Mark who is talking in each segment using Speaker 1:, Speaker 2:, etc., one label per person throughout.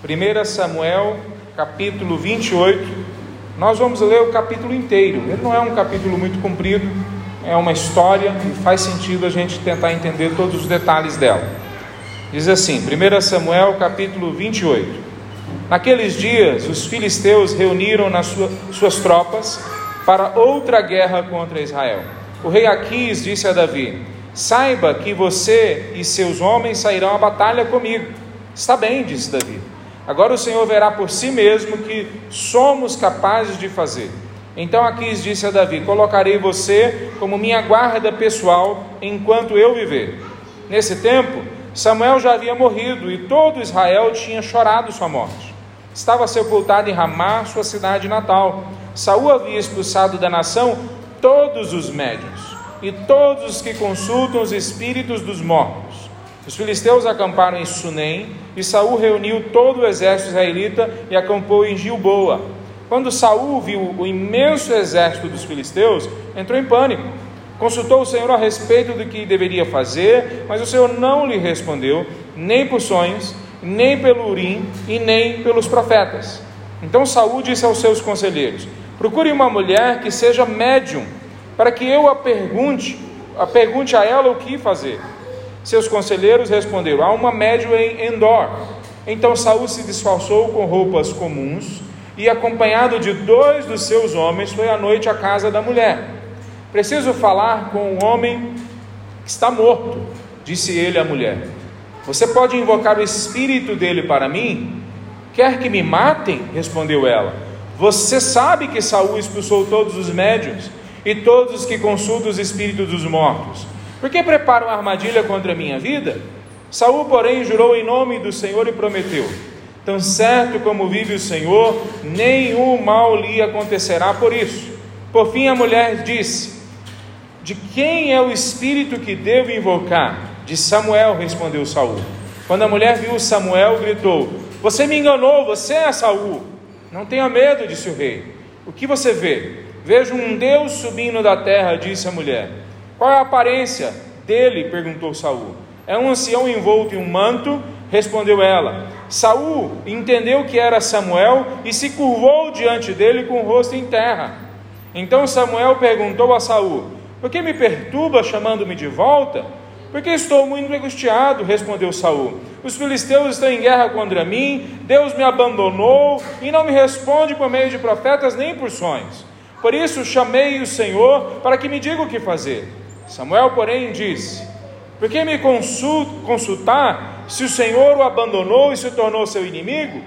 Speaker 1: 1 Samuel, capítulo 28. Nós vamos ler o capítulo inteiro. Ele não é um capítulo muito comprido, é uma história e faz sentido a gente tentar entender todos os detalhes dela. Diz assim, 1 Samuel, capítulo 28. Naqueles dias, os filisteus reuniram nas sua, suas tropas para outra guerra contra Israel. O rei Aquis disse a Davi: Saiba que você e seus homens sairão à batalha comigo. Está bem, disse Davi. Agora o Senhor verá por si mesmo que somos capazes de fazer. Então Aquis disse a Davi: Colocarei você como minha guarda pessoal enquanto eu viver. Nesse tempo, Samuel já havia morrido e todo Israel tinha chorado sua morte. Estava sepultado em Ramá, sua cidade natal. Saul havia expulsado da nação todos os médios e todos os que consultam os espíritos dos mortos os filisteus acamparam em Sunem, e Saul reuniu todo o exército israelita e acampou em Gilboa. Quando Saul viu o imenso exército dos filisteus, entrou em pânico. Consultou o Senhor a respeito do que deveria fazer, mas o Senhor não lhe respondeu, nem por sonhos, nem pelo urim e nem pelos profetas. Então Saul disse aos seus conselheiros: Procure uma mulher que seja médium, para que eu a pergunte, a pergunte a ela o que fazer. Seus conselheiros responderam: Há uma médium em Endor. Então Saul se disfarçou com roupas comuns e, acompanhado de dois dos seus homens, foi à noite à casa da mulher. Preciso falar com o homem que está morto, disse ele à mulher. Você pode invocar o espírito dele para mim? Quer que me matem? respondeu ela. Você sabe que Saul expulsou todos os médios e todos os que consultam os espíritos dos mortos. Por que preparam armadilha contra a minha vida? Saul, porém, jurou em nome do Senhor e prometeu: Tão certo como vive o Senhor, nenhum mal lhe acontecerá por isso. Por fim, a mulher disse: De quem é o espírito que devo invocar? De Samuel, respondeu Saul. Quando a mulher viu Samuel, gritou: Você me enganou, você é Saul. Não tenha medo, disse o rei. O que você vê? Vejo um Deus subindo da terra, disse a mulher. Qual é a aparência dele? perguntou Saul. É um ancião envolto em um manto, respondeu ela. Saul entendeu que era Samuel e se curvou diante dele com o rosto em terra. Então Samuel perguntou a Saul: Por que me perturba chamando-me de volta? Porque estou muito angustiado, respondeu Saul. Os filisteus estão em guerra contra mim, Deus me abandonou e não me responde por meio de profetas nem por sonhos. Por isso chamei o Senhor para que me diga o que fazer. Samuel, porém, disse: Por que me consultar se o Senhor o abandonou e se tornou seu inimigo?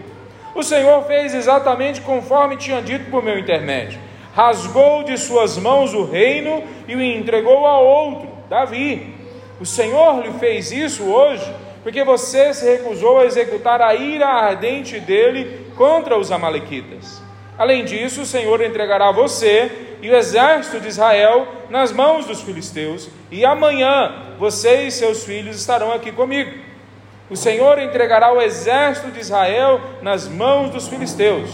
Speaker 1: O Senhor fez exatamente conforme tinha dito por meu intermédio. Rasgou de suas mãos o reino e o entregou a outro, Davi. O Senhor lhe fez isso hoje, porque você se recusou a executar a ira ardente dele contra os Amalequitas. Além disso, o Senhor entregará você e o exército de Israel nas mãos dos filisteus, e amanhã você e seus filhos estarão aqui comigo. O Senhor entregará o exército de Israel nas mãos dos filisteus.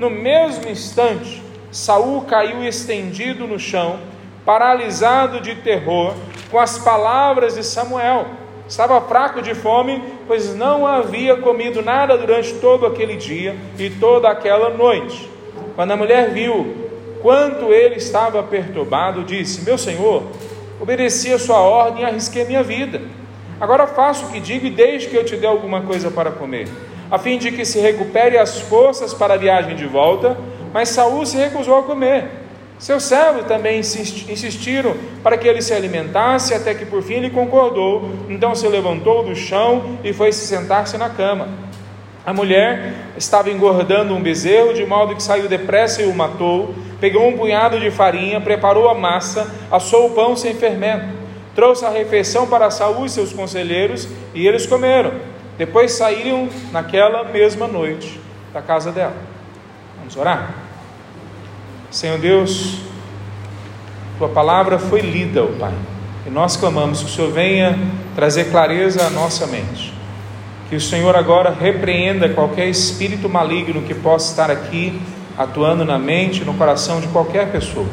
Speaker 1: No mesmo instante, Saul caiu estendido no chão, paralisado de terror, com as palavras de Samuel. Estava fraco de fome, pois não havia comido nada durante todo aquele dia e toda aquela noite. Quando a mulher viu quanto ele estava perturbado, disse: Meu senhor, obedeci a sua ordem e arrisquei minha vida. Agora faça o que digo e deixe que eu te dê alguma coisa para comer, a fim de que se recupere as forças para a viagem de volta. Mas Saul se recusou a comer. Seus servos também insistiram para que ele se alimentasse, até que por fim ele concordou. Então se levantou do chão e foi se sentar-se na cama. A mulher estava engordando um bezerro, de modo que saiu depressa e o matou. Pegou um punhado de farinha, preparou a massa, assou o pão sem fermento. Trouxe a refeição para Saul e seus conselheiros, e eles comeram. Depois saíram naquela mesma noite da casa dela. Vamos orar? Senhor Deus, tua palavra foi lida, ó Pai, e nós clamamos que o Senhor venha trazer clareza à nossa mente que o Senhor agora repreenda qualquer espírito maligno que possa estar aqui atuando na mente, no coração de qualquer pessoa.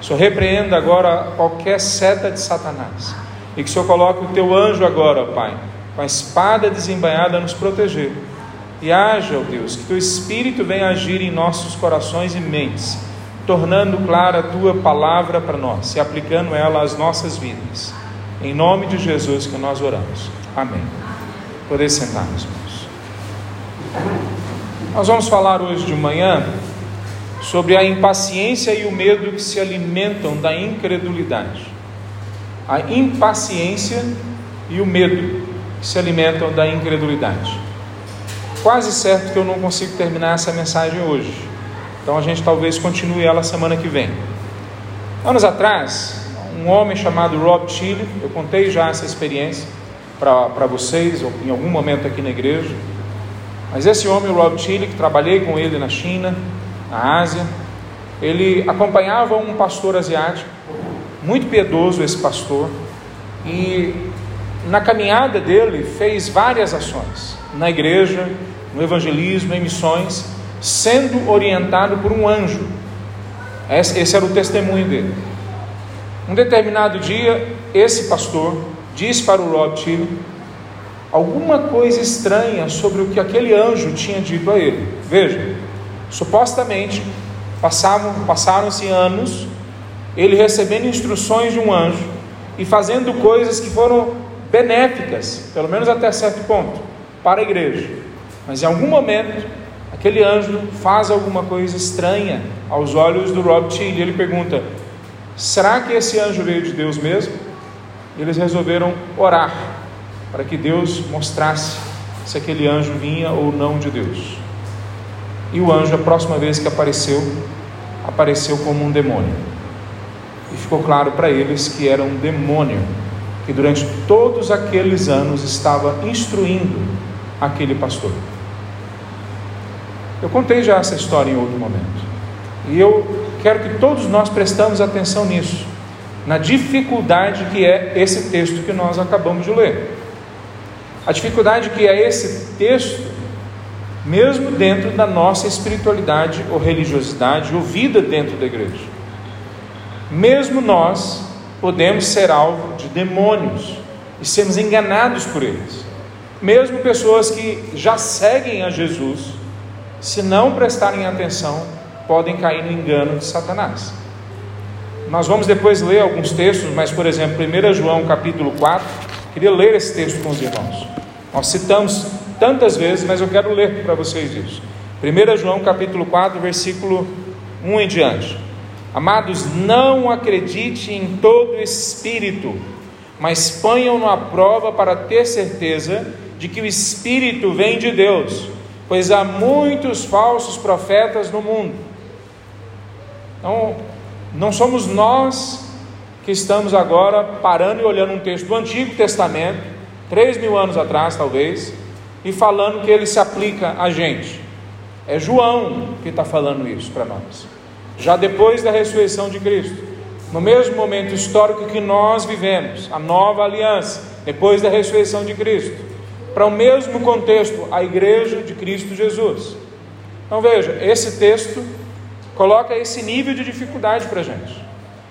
Speaker 1: O Senhor repreenda agora qualquer seta de Satanás. E que o Senhor coloque o teu anjo agora, Pai, com a espada desembainhada a nos proteger. E haja, ó Deus, que teu Espírito venha agir em nossos corações e mentes, tornando clara a tua palavra para nós e aplicando ela às nossas vidas. Em nome de Jesus que nós oramos. Amém. Poder sentar, meus irmãos. Nós vamos falar hoje de manhã sobre a impaciência e o medo que se alimentam da incredulidade. A impaciência e o medo que se alimentam da incredulidade. Quase certo que eu não consigo terminar essa mensagem hoje. Então a gente talvez continue ela semana que vem. Anos atrás, um homem chamado Rob Chile, eu contei já essa experiência para vocês, em algum momento aqui na igreja. Mas esse homem, o Rob Chile, que trabalhei com ele na China, na Ásia, ele acompanhava um pastor asiático, muito piedoso esse pastor, e na caminhada dele fez várias ações na igreja, no evangelismo, em missões, sendo orientado por um anjo. Esse era o testemunho dele. Um determinado dia, esse pastor disse para o Rob Tilley alguma coisa estranha sobre o que aquele anjo tinha dito a ele. Veja, supostamente passaram-se anos ele recebendo instruções de um anjo e fazendo coisas que foram benéficas, pelo menos até certo ponto, para a igreja. Mas em algum momento, aquele anjo faz alguma coisa estranha aos olhos do Rob Till e ele pergunta: será que esse anjo veio de Deus mesmo? Eles resolveram orar para que Deus mostrasse se aquele anjo vinha ou não de Deus. E o anjo, a próxima vez que apareceu, apareceu como um demônio. E ficou claro para eles que era um demônio que durante todos aqueles anos estava instruindo aquele pastor. Eu contei já essa história em outro momento. E eu quero que todos nós prestamos atenção nisso, na dificuldade que é esse texto que nós acabamos de ler. A dificuldade que é esse texto, mesmo dentro da nossa espiritualidade ou religiosidade ou vida dentro da igreja. Mesmo nós podemos ser alvo de demônios e sermos enganados por eles. Mesmo pessoas que já seguem a Jesus, se não prestarem atenção, podem cair no engano de Satanás. Nós vamos depois ler alguns textos, mas por exemplo, 1 João capítulo 4, queria ler esse texto com os irmãos. Nós citamos tantas vezes, mas eu quero ler para vocês isso. 1 João capítulo 4, versículo 1 em diante. Amados, não acredite em todo espírito, mas ponham-no à prova para ter certeza de que o espírito vem de Deus, pois há muitos falsos profetas no mundo. Então, não somos nós que estamos agora parando e olhando um texto do Antigo Testamento, três mil anos atrás talvez, e falando que ele se aplica a gente. É João que está falando isso para nós já depois da ressurreição de Cristo, no mesmo momento histórico que nós vivemos, a nova aliança, depois da ressurreição de Cristo, para o mesmo contexto, a igreja de Cristo Jesus. Então veja, esse texto coloca esse nível de dificuldade para a gente.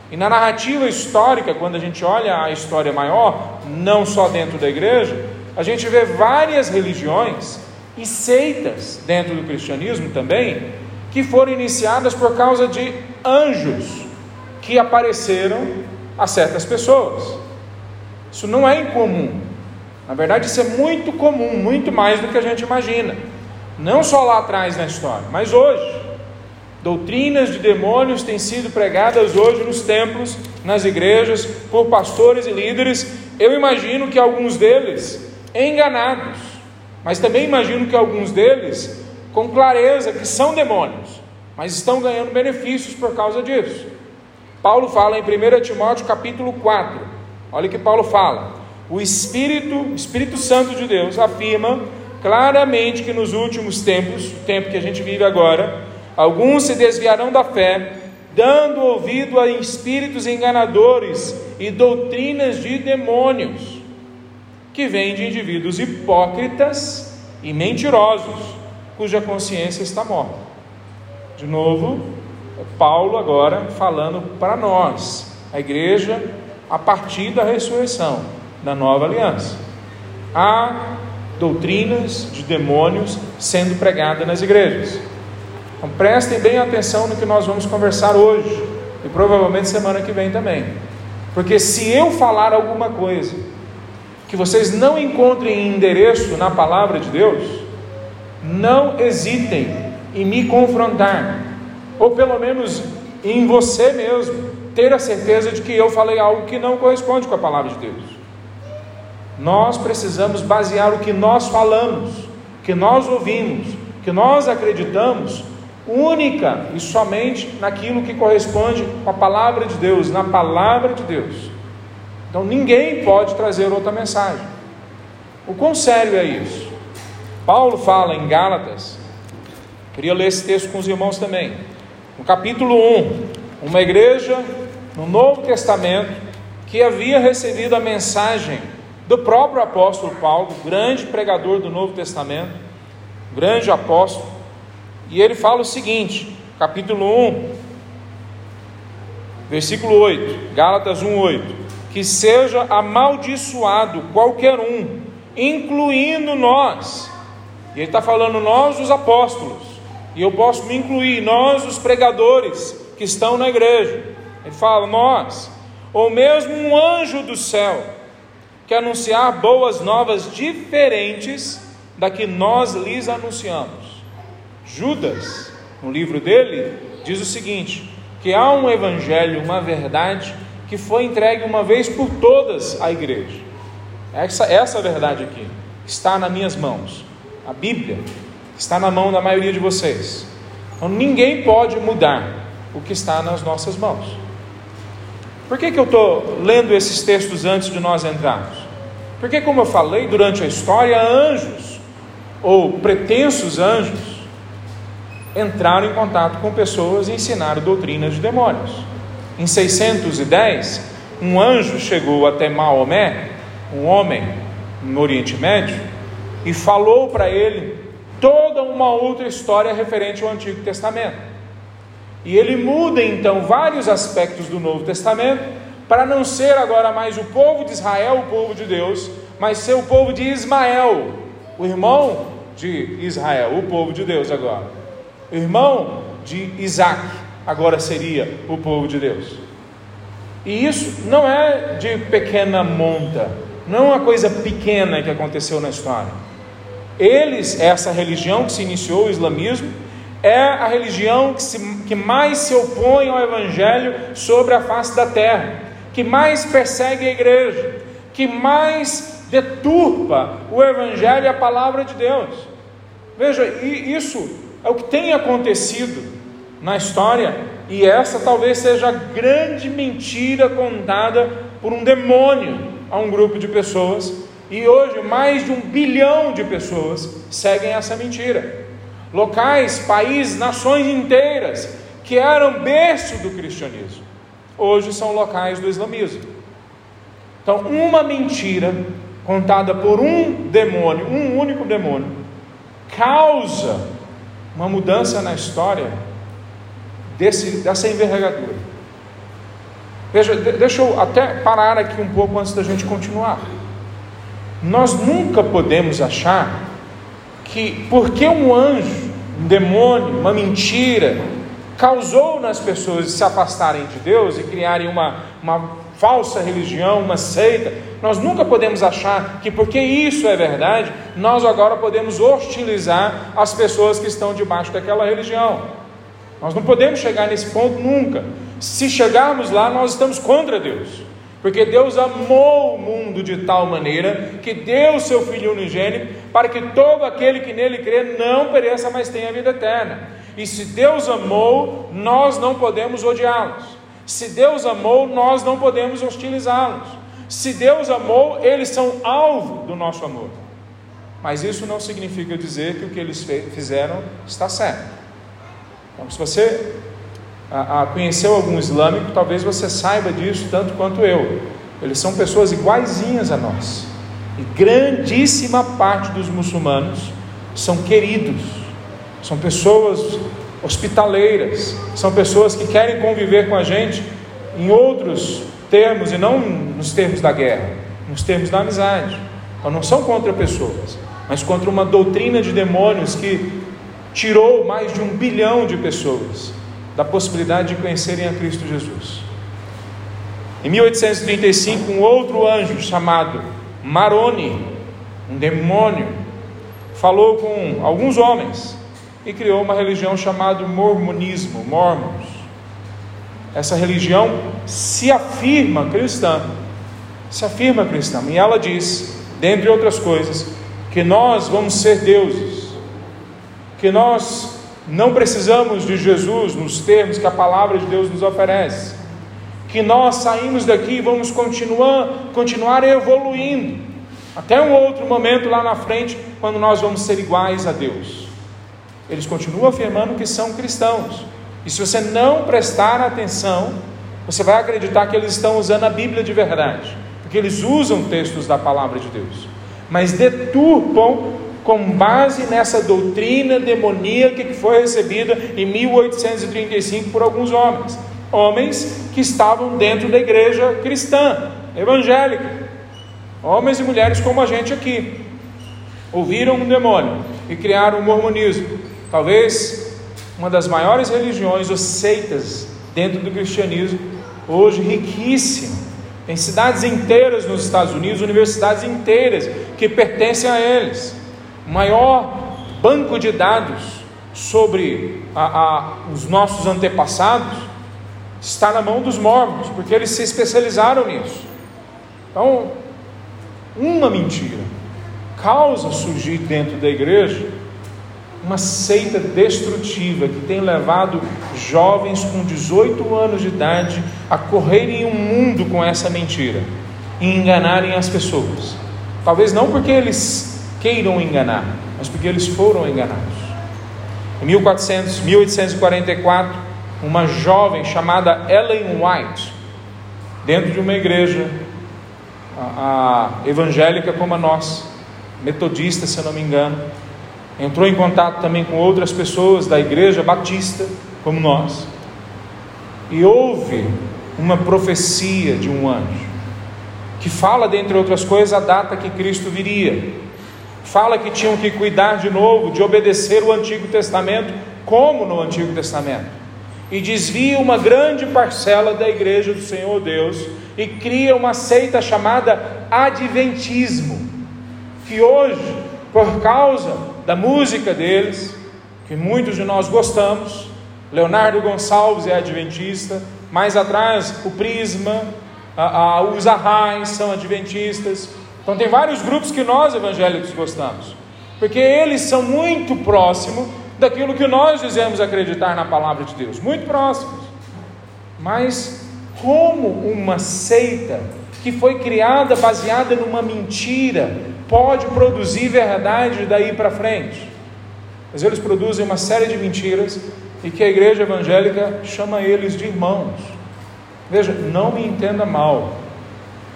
Speaker 1: E na narrativa histórica, quando a gente olha a história maior, não só dentro da igreja, a gente vê várias religiões e seitas dentro do cristianismo também, que foram iniciadas por causa de anjos que apareceram a certas pessoas. Isso não é incomum. Na verdade, isso é muito comum, muito mais do que a gente imagina. Não só lá atrás na história, mas hoje. Doutrinas de demônios têm sido pregadas hoje nos templos, nas igrejas, por pastores e líderes. Eu imagino que alguns deles enganados, mas também imagino que alguns deles com clareza que são demônios, mas estão ganhando benefícios por causa disso. Paulo fala em 1 Timóteo capítulo 4. Olha o que Paulo fala. O Espírito, Espírito Santo de Deus afirma claramente que nos últimos tempos, o tempo que a gente vive agora, alguns se desviarão da fé, dando ouvido a espíritos enganadores e doutrinas de demônios, que vêm de indivíduos hipócritas e mentirosos cuja consciência está morta. De novo, Paulo agora falando para nós, a igreja, a partir da ressurreição, da nova aliança. Há doutrinas de demônios sendo pregadas nas igrejas. Então prestem bem atenção no que nós vamos conversar hoje e provavelmente semana que vem também. Porque se eu falar alguma coisa que vocês não encontrem endereço na palavra de Deus, não hesitem em me confrontar, ou pelo menos em você mesmo, ter a certeza de que eu falei algo que não corresponde com a palavra de Deus. Nós precisamos basear o que nós falamos, que nós ouvimos, que nós acreditamos, única e somente naquilo que corresponde com a palavra de Deus, na palavra de Deus. Então ninguém pode trazer outra mensagem. O quão sério é isso? Paulo fala em Gálatas, queria ler esse texto com os irmãos também. No capítulo 1, uma igreja no Novo Testamento que havia recebido a mensagem do próprio apóstolo Paulo, grande pregador do Novo Testamento, grande apóstolo, e ele fala o seguinte, capítulo 1, versículo 8, Gálatas 1, 8: Que seja amaldiçoado qualquer um, incluindo nós, e ele está falando nós, os apóstolos, e eu posso me incluir, nós, os pregadores que estão na igreja, ele fala, nós, ou mesmo um anjo do céu, que anunciar boas novas diferentes da que nós lhes anunciamos. Judas, no livro dele, diz o seguinte: que há um evangelho, uma verdade que foi entregue uma vez por todas à igreja. Essa, essa verdade aqui está nas minhas mãos. A Bíblia está na mão da maioria de vocês. Então ninguém pode mudar o que está nas nossas mãos. Por que, que eu estou lendo esses textos antes de nós entrarmos? Porque, como eu falei, durante a história, anjos, ou pretensos anjos, entraram em contato com pessoas e ensinaram doutrinas de demônios. Em 610, um anjo chegou até Maomé, um homem no Oriente Médio, e falou para ele toda uma outra história referente ao Antigo Testamento. E ele muda então vários aspectos do Novo Testamento para não ser agora mais o povo de Israel, o povo de Deus, mas ser o povo de Ismael, o irmão de Israel, o povo de Deus agora irmão de Isaac, agora seria o povo de Deus. E isso não é de pequena monta, não é uma coisa pequena que aconteceu na história. Eles, essa religião que se iniciou, o islamismo, é a religião que, se, que mais se opõe ao evangelho sobre a face da terra, que mais persegue a igreja, que mais deturpa o evangelho e a palavra de Deus. Veja, isso é o que tem acontecido na história, e essa talvez seja a grande mentira contada por um demônio a um grupo de pessoas, e hoje mais de um bilhão de pessoas seguem essa mentira. Locais, países, nações inteiras que eram berço do cristianismo, hoje são locais do islamismo. Então, uma mentira contada por um demônio, um único demônio, causa uma mudança na história desse, dessa envergadura. Veja, deixa eu até parar aqui um pouco antes da gente continuar. Nós nunca podemos achar que porque um anjo, um demônio, uma mentira, causou nas pessoas se afastarem de Deus e criarem uma, uma falsa religião, uma seita, nós nunca podemos achar que porque isso é verdade, nós agora podemos hostilizar as pessoas que estão debaixo daquela religião. Nós não podemos chegar nesse ponto nunca. Se chegarmos lá, nós estamos contra Deus. Porque Deus amou o mundo de tal maneira que deu seu Filho unigênito para que todo aquele que nele crê não pereça, mas tenha vida eterna. E se Deus amou, nós não podemos odiá-los. Se Deus amou, nós não podemos hostilizá-los. Se Deus amou, eles são alvo do nosso amor. Mas isso não significa dizer que o que eles fizeram está certo. Então, se você a, a, conheceu algum islâmico, talvez você saiba disso tanto quanto eu. Eles são pessoas iguaizinhas a nós. E grandíssima parte dos muçulmanos são queridos, são pessoas hospitaleiras, são pessoas que querem conviver com a gente em outros termos e não nos termos da guerra, nos termos da amizade. Então não são contra pessoas, mas contra uma doutrina de demônios que tirou mais de um bilhão de pessoas da possibilidade de conhecerem a Cristo Jesus. Em 1835, um outro anjo chamado Maroni, um demônio, falou com alguns homens e criou uma religião chamada mormonismo, mormons. Essa religião se afirma cristã, se afirma cristã, e ela diz, dentre outras coisas, que nós vamos ser deuses, que nós não precisamos de Jesus nos termos que a palavra de Deus nos oferece, que nós saímos daqui e vamos continuar, continuar evoluindo, até um outro momento lá na frente, quando nós vamos ser iguais a Deus. Eles continuam afirmando que são cristãos, e se você não prestar atenção, você vai acreditar que eles estão usando a Bíblia de verdade, porque eles usam textos da palavra de Deus, mas deturpam com base nessa doutrina demoníaca que foi recebida em 1835 por alguns homens, homens que estavam dentro da igreja cristã, evangélica, homens e mulheres como a gente aqui, ouviram um demônio e criaram o mormonismo, talvez uma das maiores religiões ou seitas dentro do cristianismo, hoje riquíssima. Tem cidades inteiras nos Estados Unidos, universidades inteiras que pertencem a eles maior banco de dados sobre a, a, os nossos antepassados está na mão dos mormons, porque eles se especializaram nisso. Então, uma mentira causa surgir dentro da igreja uma seita destrutiva que tem levado jovens com 18 anos de idade a correrem o um mundo com essa mentira e enganarem as pessoas. Talvez não porque eles queiram enganar, mas porque eles foram enganados. Em 1400, 1844, uma jovem chamada Ellen White, dentro de uma igreja a, a evangélica como a nossa, metodista, se eu não me engano, entrou em contato também com outras pessoas da igreja batista, como nós, e houve uma profecia de um anjo, que fala, dentre outras coisas, a data que Cristo viria. Fala que tinham que cuidar de novo, de obedecer o Antigo Testamento, como no Antigo Testamento, e desvia uma grande parcela da igreja do Senhor Deus e cria uma seita chamada Adventismo, que hoje, por causa da música deles, que muitos de nós gostamos, Leonardo Gonçalves é adventista, mais atrás o Prisma, a, a, os Arrais são adventistas, então tem vários grupos que nós evangélicos gostamos, porque eles são muito próximos daquilo que nós dizemos acreditar na palavra de Deus, muito próximos. Mas como uma seita que foi criada baseada numa mentira pode produzir verdade daí para frente? Mas eles produzem uma série de mentiras e que a igreja evangélica chama eles de irmãos. Veja, não me entenda mal.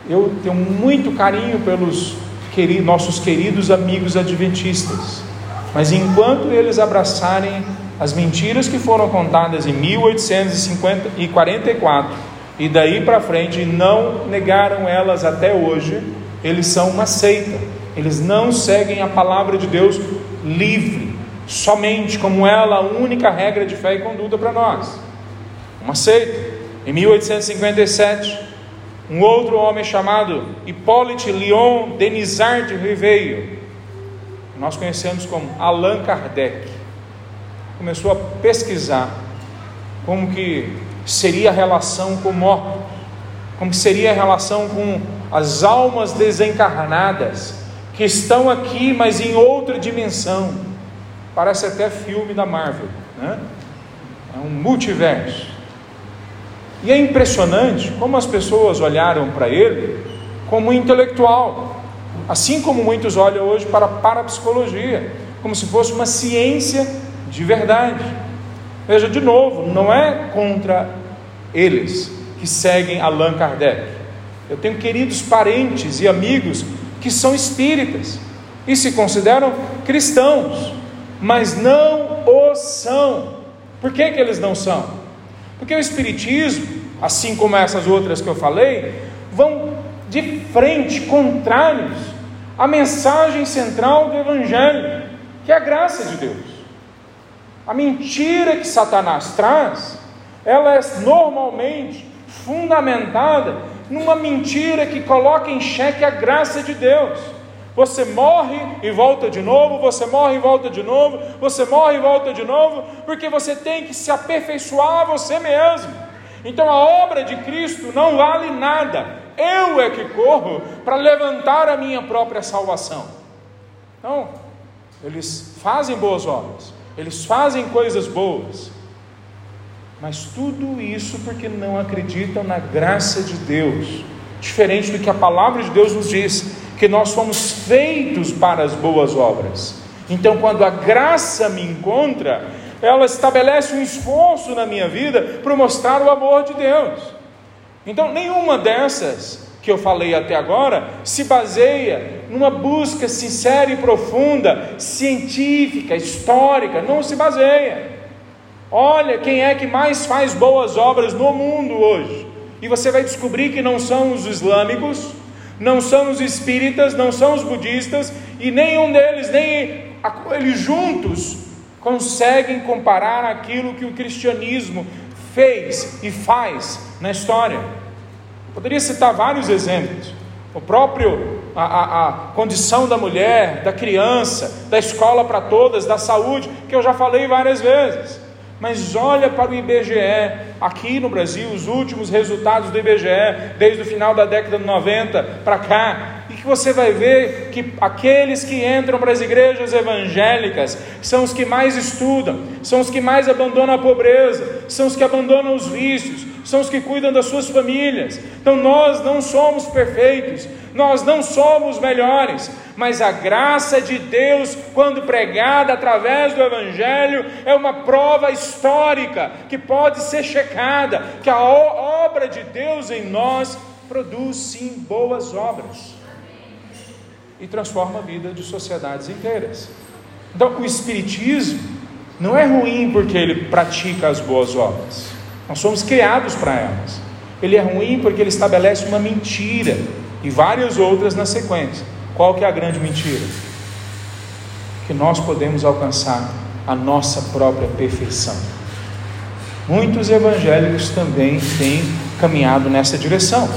Speaker 1: Eu tenho muito carinho pelos queridos, nossos queridos amigos adventistas, mas enquanto eles abraçarem as mentiras que foram contadas em 1844 e daí para frente não negaram elas até hoje, eles são uma seita. Eles não seguem a palavra de Deus livre, somente como ela a única regra de fé e conduta para nós. Uma seita. Em 1857, um outro homem chamado Hippolyte Leon Denisard de nós conhecemos como Allan Kardec, começou a pesquisar como que seria a relação com mortos, como que seria a relação com as almas desencarnadas que estão aqui, mas em outra dimensão. Parece até filme da Marvel, né? É um multiverso. E é impressionante como as pessoas olharam para ele como intelectual, assim como muitos olham hoje para a parapsicologia, como se fosse uma ciência de verdade. Veja, de novo, não é contra eles que seguem Allan Kardec. Eu tenho queridos parentes e amigos que são espíritas e se consideram cristãos, mas não o são. Por que, que eles não são? Porque o Espiritismo, assim como essas outras que eu falei, vão de frente, contrários a mensagem central do Evangelho, que é a graça de Deus. A mentira que Satanás traz, ela é normalmente fundamentada numa mentira que coloca em xeque a graça de Deus. Você morre e volta de novo, você morre e volta de novo, você morre e volta de novo, porque você tem que se aperfeiçoar a você mesmo. Então a obra de Cristo não vale nada. Eu é que corro para levantar a minha própria salvação. Então, eles fazem boas obras, eles fazem coisas boas, mas tudo isso porque não acreditam na graça de Deus, diferente do que a palavra de Deus nos diz, que nós fomos feitos para as boas obras. Então, quando a graça me encontra, ela estabelece um esforço na minha vida para mostrar o amor de Deus. Então, nenhuma dessas que eu falei até agora se baseia numa busca sincera e profunda, científica, histórica, não se baseia. Olha quem é que mais faz boas obras no mundo hoje. E você vai descobrir que não são os islâmicos, não são os espíritas, não são os budistas, e nenhum deles, nem eles juntos, conseguem comparar aquilo que o cristianismo fez e faz na história. Poderia citar vários exemplos. O próprio a, a, a, condição da mulher, da criança, da escola para todas, da saúde, que eu já falei várias vezes. Mas olha para o IBGE, aqui no Brasil, os últimos resultados do IBGE, desde o final da década de 90 para cá, que você vai ver que aqueles que entram para as igrejas evangélicas são os que mais estudam, são os que mais abandonam a pobreza, são os que abandonam os vícios, são os que cuidam das suas famílias. Então nós não somos perfeitos, nós não somos melhores, mas a graça de Deus, quando pregada através do Evangelho, é uma prova histórica que pode ser checada, que a obra de Deus em nós produz sim boas obras e transforma a vida de sociedades inteiras. Então, o Espiritismo não é ruim porque ele pratica as boas obras, nós somos criados para elas. Ele é ruim porque ele estabelece uma mentira e várias outras na sequência. Qual que é a grande mentira? Que nós podemos alcançar a nossa própria perfeição. Muitos evangélicos também têm caminhado nessa direção.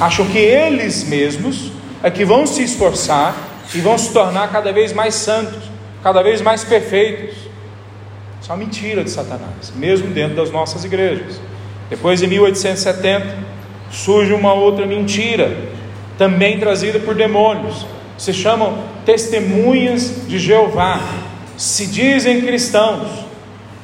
Speaker 1: Acham que eles mesmos é que vão se esforçar e vão se tornar cada vez mais santos, cada vez mais perfeitos. Isso é uma mentira de Satanás, mesmo dentro das nossas igrejas. Depois, em 1870, surge uma outra mentira, também trazida por demônios. Se chamam testemunhas de Jeová. Se dizem cristãos,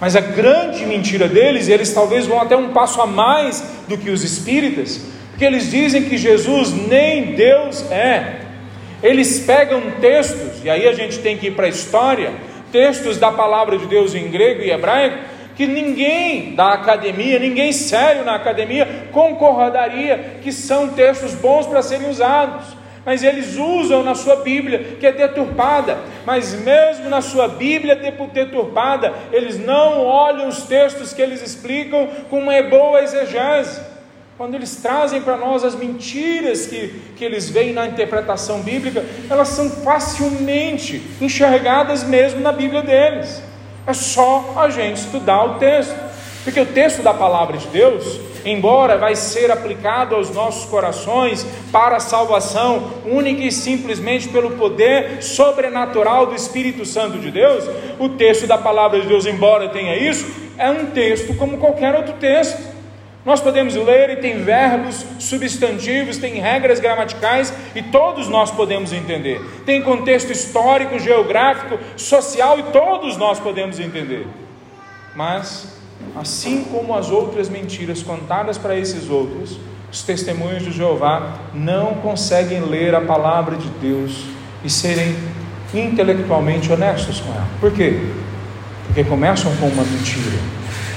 Speaker 1: mas a grande mentira deles, e eles talvez vão até um passo a mais do que os espíritas, porque eles dizem que Jesus nem Deus é. Eles pegam textos, e aí a gente tem que ir para a história, textos da palavra de Deus em grego e hebraico, que ninguém da academia, ninguém sério na academia, concordaria que são textos bons para serem usados. Mas eles usam na sua Bíblia, que é deturpada. Mas mesmo na sua Bíblia deturpada, eles não olham os textos que eles explicam com uma boa exegese. Quando eles trazem para nós as mentiras que, que eles veem na interpretação bíblica, elas são facilmente enxergadas mesmo na Bíblia deles. É só a gente estudar o texto. Porque o texto da palavra de Deus, embora vai ser aplicado aos nossos corações para a salvação, única e simplesmente pelo poder sobrenatural do Espírito Santo de Deus, o texto da palavra de Deus, embora tenha isso, é um texto como qualquer outro texto. Nós podemos ler e tem verbos, substantivos, tem regras gramaticais e todos nós podemos entender. Tem contexto histórico, geográfico, social e todos nós podemos entender. Mas, assim como as outras mentiras contadas para esses outros, os testemunhos de Jeová não conseguem ler a palavra de Deus e serem intelectualmente honestos com ela. Por quê? Porque começam com uma mentira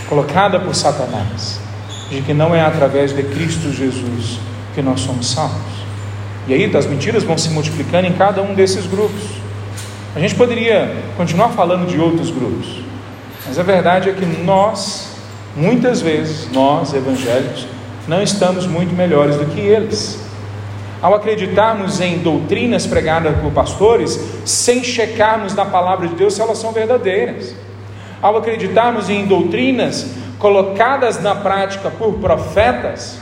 Speaker 1: colocada por Satanás de que não é através de Cristo Jesus que nós somos salvos. E aí as mentiras vão se multiplicando em cada um desses grupos. A gente poderia continuar falando de outros grupos, mas a verdade é que nós, muitas vezes, nós evangélicos, não estamos muito melhores do que eles. ao acreditarmos em doutrinas pregadas por pastores, sem checarmos na palavra de Deus se elas são verdadeiras, ao acreditarmos em doutrinas colocadas na prática por profetas,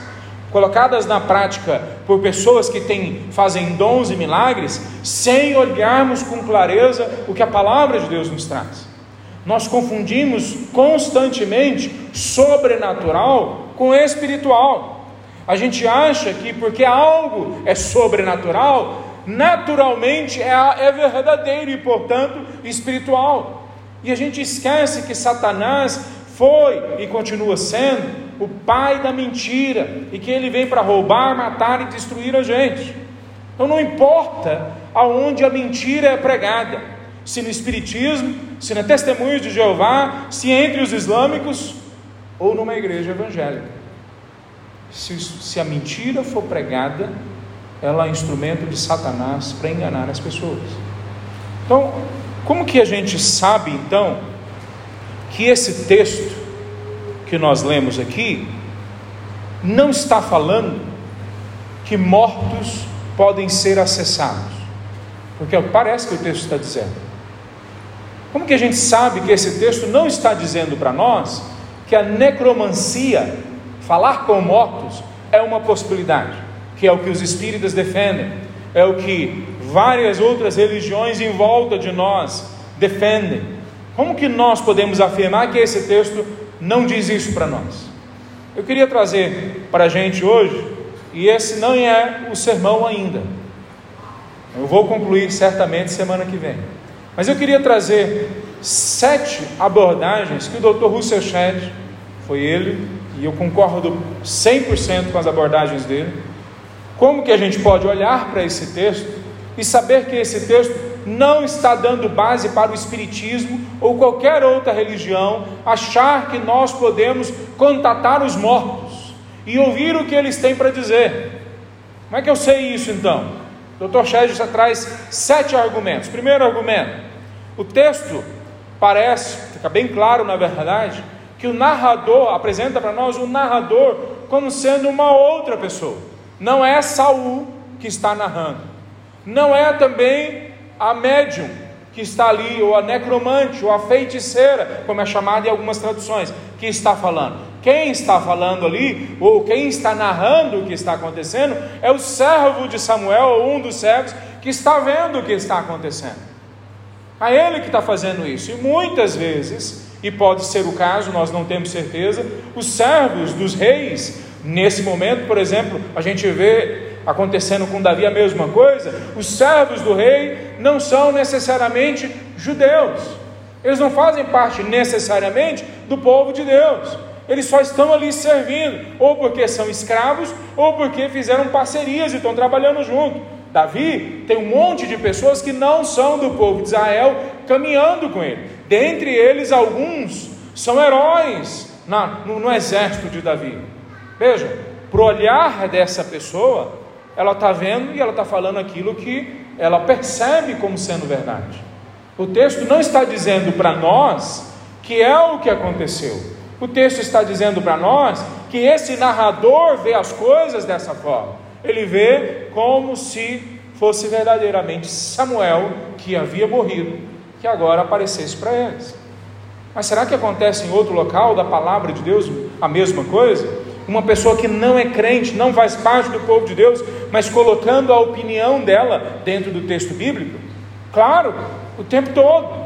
Speaker 1: colocadas na prática por pessoas que têm, fazem dons e milagres, sem olharmos com clareza o que a palavra de Deus nos traz. Nós confundimos constantemente sobrenatural com espiritual. A gente acha que porque algo é sobrenatural, naturalmente é, é verdadeiro e, portanto, espiritual. E a gente esquece que Satanás foi e continua sendo o pai da mentira e que ele vem para roubar, matar e destruir a gente. Então não importa aonde a mentira é pregada, se no Espiritismo, se na Testemunhos de Jeová, se entre os islâmicos ou numa igreja evangélica. Se, se a mentira for pregada, ela é instrumento de Satanás para enganar as pessoas. Então, como que a gente sabe então que esse texto que nós lemos aqui não está falando que mortos podem ser acessados, porque parece que o texto está dizendo. Como que a gente sabe que esse texto não está dizendo para nós que a necromancia, falar com mortos, é uma possibilidade, que é o que os espíritas defendem, é o que várias outras religiões em volta de nós defendem. Como que nós podemos afirmar que esse texto não diz isso para nós. Eu queria trazer para a gente hoje, e esse não é o sermão ainda, eu vou concluir certamente semana que vem, mas eu queria trazer sete abordagens que o Dr. Russell Shedd, foi ele, e eu concordo 100% com as abordagens dele, como que a gente pode olhar para esse texto e saber que esse texto não está dando base para o Espiritismo ou qualquer outra religião achar que nós podemos contatar os mortos e ouvir o que eles têm para dizer. Como é que eu sei isso então? Dr. Shed traz sete argumentos. Primeiro argumento: o texto parece, fica bem claro na verdade, que o narrador apresenta para nós o narrador como sendo uma outra pessoa. Não é Saul que está narrando. Não é também a médium que está ali, ou a necromante, ou a feiticeira, como é chamada em algumas traduções, que está falando. Quem está falando ali, ou quem está narrando o que está acontecendo, é o servo de Samuel, ou um dos servos, que está vendo o que está acontecendo. A ele que está fazendo isso. E muitas vezes, e pode ser o caso, nós não temos certeza, os servos dos reis, nesse momento, por exemplo, a gente vê acontecendo com Davi a mesma coisa, os servos do rei não são necessariamente judeus, eles não fazem parte necessariamente do povo de Deus, eles só estão ali servindo, ou porque são escravos, ou porque fizeram parcerias e estão trabalhando junto. Davi tem um monte de pessoas que não são do povo de Israel caminhando com ele, dentre eles alguns são heróis na, no, no exército de Davi. Veja, para o olhar dessa pessoa, ela está vendo e ela está falando aquilo que ela percebe como sendo verdade. O texto não está dizendo para nós que é o que aconteceu. O texto está dizendo para nós que esse narrador vê as coisas dessa forma. Ele vê como se fosse verdadeiramente Samuel que havia morrido, que agora aparecesse para eles. Mas será que acontece em outro local da palavra de Deus a mesma coisa? Uma pessoa que não é crente, não faz parte do povo de Deus, mas colocando a opinião dela dentro do texto bíblico? Claro, o tempo todo.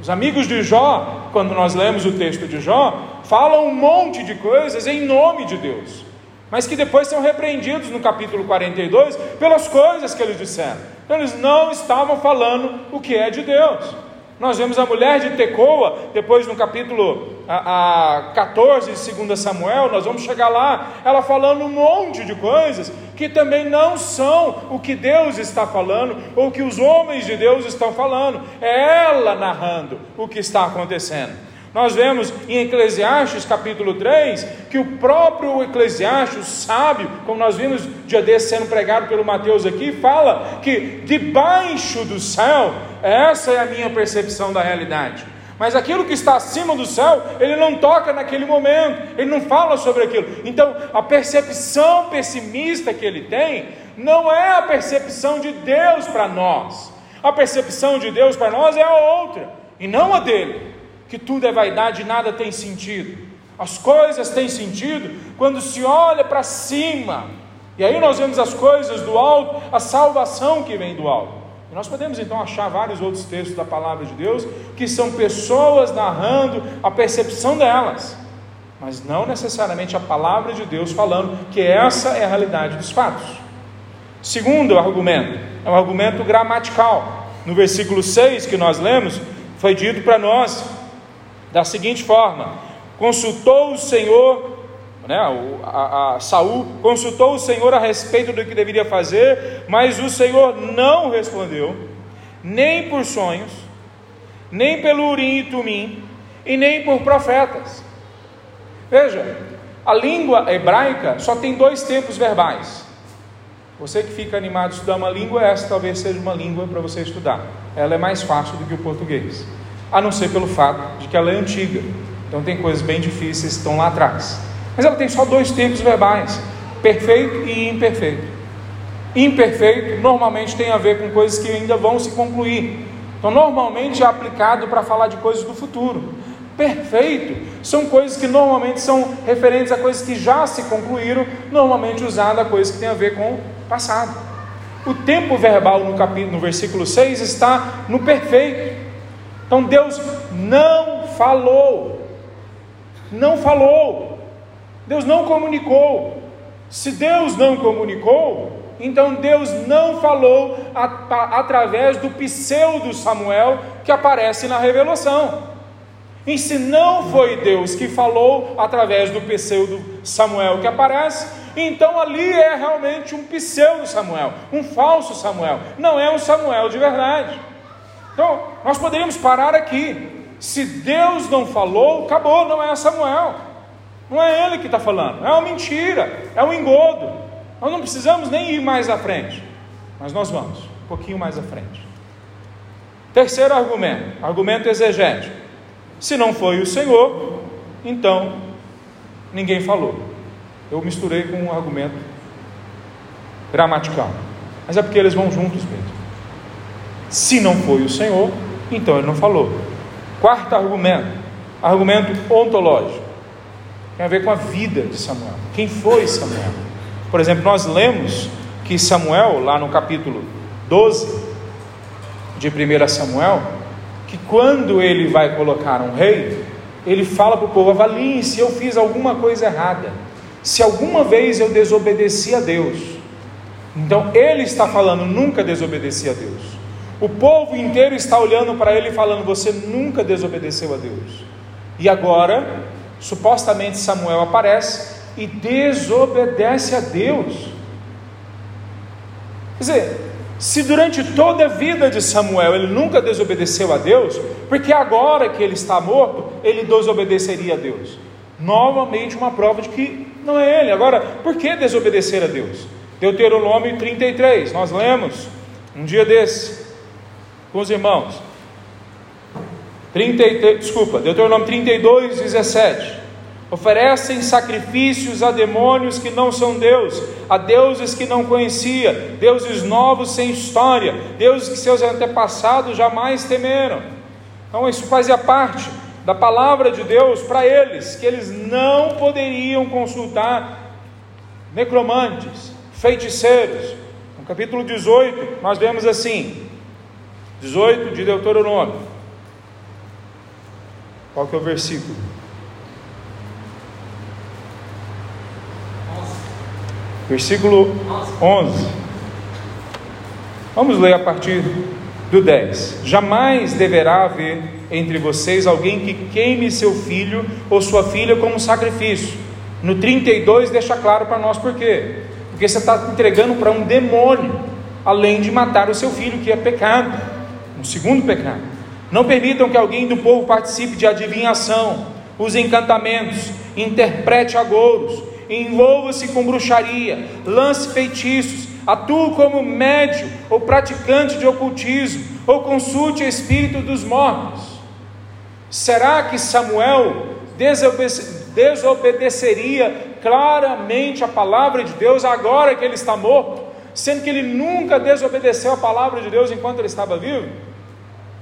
Speaker 1: Os amigos de Jó, quando nós lemos o texto de Jó, falam um monte de coisas em nome de Deus, mas que depois são repreendidos no capítulo 42 pelas coisas que eles disseram. Então, eles não estavam falando o que é de Deus. Nós vemos a mulher de Tecoa, depois no capítulo a, a 14 de 2 Samuel, nós vamos chegar lá, ela falando um monte de coisas que também não são o que Deus está falando, ou o que os homens de Deus estão falando, é ela narrando o que está acontecendo. Nós vemos em Eclesiastes capítulo 3 que o próprio Eclesiastes, sábio, como nós vimos dia desse sendo pregado pelo Mateus aqui, fala que debaixo do céu, essa é a minha percepção da realidade. Mas aquilo que está acima do céu, ele não toca naquele momento, ele não fala sobre aquilo. Então, a percepção pessimista que ele tem não é a percepção de Deus para nós. A percepção de Deus para nós é a outra, e não a dele, que tudo é vaidade e nada tem sentido. As coisas têm sentido quando se olha para cima, e aí nós vemos as coisas do alto, a salvação que vem do alto. E nós podemos então achar vários outros textos da palavra de Deus que são pessoas narrando a percepção delas, mas não necessariamente a palavra de Deus falando que essa é a realidade dos fatos. Segundo argumento, é um argumento gramatical. No versículo 6 que nós lemos, foi dito para nós da seguinte forma: consultou o Senhor né, a, a, Saul consultou o Senhor a respeito do que deveria fazer, mas o Senhor não respondeu, nem por sonhos, nem pelo Urim e Tumim, e nem por profetas. Veja, a língua hebraica só tem dois tempos verbais. Você que fica animado estudar uma língua, essa talvez seja uma língua para você estudar. Ela é mais fácil do que o português, a não ser pelo fato de que ela é antiga. Então tem coisas bem difíceis que estão lá atrás. Mas ela tem só dois tempos verbais: perfeito e imperfeito. Imperfeito normalmente tem a ver com coisas que ainda vão se concluir. Então, normalmente é aplicado para falar de coisas do futuro. Perfeito são coisas que normalmente são referentes a coisas que já se concluíram, normalmente usada a coisas que tem a ver com o passado. O tempo verbal no capítulo, no versículo 6 está no perfeito. Então Deus não falou. Não falou. Deus não comunicou. Se Deus não comunicou, então Deus não falou através do pseudo Samuel que aparece na revelação. E se não foi Deus que falou através do pseudo Samuel que aparece, então ali é realmente um pseudo Samuel, um falso Samuel, não é um Samuel de verdade. Então, nós poderíamos parar aqui. Se Deus não falou, acabou, não é Samuel. Não é ele que está falando, é uma mentira, é um engodo. Nós não precisamos nem ir mais à frente, mas nós vamos, um pouquinho mais à frente. Terceiro argumento, argumento exegético. Se não foi o Senhor, então ninguém falou. Eu misturei com um argumento gramatical, mas é porque eles vão juntos mesmo. Se não foi o Senhor, então ele não falou. Quarto argumento, argumento ontológico tem a ver com a vida de Samuel. Quem foi Samuel? Por exemplo, nós lemos que Samuel, lá no capítulo 12 de 1 Samuel, que quando ele vai colocar um rei, ele fala para o povo: avaliem se eu fiz alguma coisa errada, se alguma vez eu desobedeci a Deus. Então ele está falando: nunca desobedeci a Deus. O povo inteiro está olhando para ele falando: você nunca desobedeceu a Deus. E agora supostamente Samuel aparece e desobedece a Deus. Quer dizer, se durante toda a vida de Samuel ele nunca desobedeceu a Deus, porque agora que ele está morto, ele desobedeceria a Deus. Novamente uma prova de que não é ele. Agora, por que desobedecer a Deus? Deuteronômio 33, nós lemos um dia desse com os irmãos. 30, desculpa, Deuteronômio 32, 17. Oferecem sacrifícios a demônios que não são Deus, a deuses que não conhecia, deuses novos sem história, deuses que seus antepassados jamais temeram. Então, isso fazia parte da palavra de Deus para eles, que eles não poderiam consultar necromantes, feiticeiros. No capítulo 18, nós vemos assim: 18 de Deuteronômio. Qual que é o versículo? Versículo 11. Vamos ler a partir do 10. Jamais deverá haver entre vocês alguém que queime seu filho ou sua filha como sacrifício. No 32 deixa claro para nós por quê. Porque você está entregando para um demônio, além de matar o seu filho, que é pecado. Um segundo pecado. Não permitam que alguém do povo participe de adivinhação, use encantamentos, interprete agouros, envolva-se com bruxaria, lance feitiços, atue como médio ou praticante de ocultismo, ou consulte o espírito dos mortos. Será que Samuel desobedeceria claramente a palavra de Deus agora que ele está morto? sendo que ele nunca desobedeceu a palavra de Deus enquanto ele estava vivo?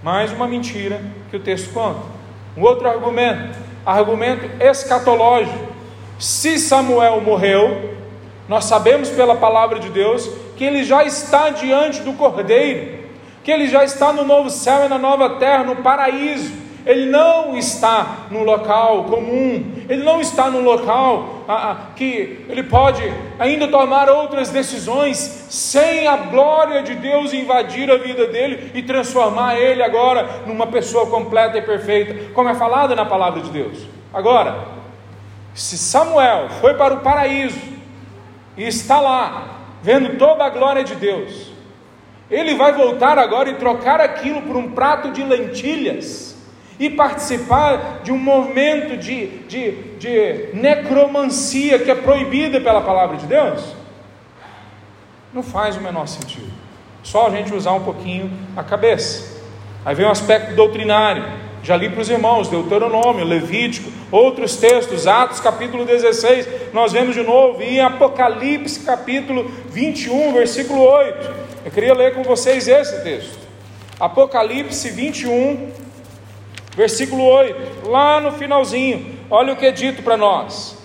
Speaker 1: Mais uma mentira que o texto conta. Um outro argumento, argumento escatológico. Se Samuel morreu, nós sabemos pela palavra de Deus que ele já está diante do Cordeiro, que ele já está no novo céu e na nova terra, no paraíso ele não está no local comum, ele não está no local ah, ah, que ele pode ainda tomar outras decisões sem a glória de Deus invadir a vida dele e transformar ele agora numa pessoa completa e perfeita, como é falado na palavra de Deus. Agora, se Samuel foi para o paraíso e está lá, vendo toda a glória de Deus, ele vai voltar agora e trocar aquilo por um prato de lentilhas e participar de um movimento de, de, de necromancia que é proibida pela palavra de Deus? Não faz o menor sentido. Só a gente usar um pouquinho a cabeça. Aí vem o aspecto doutrinário. Já li para os irmãos, Deuteronômio, Levítico, outros textos, Atos capítulo 16, nós vemos de novo, e em Apocalipse capítulo 21, versículo 8. Eu queria ler com vocês esse texto. Apocalipse 21, Versículo 8, lá no finalzinho, olha o que é dito para nós: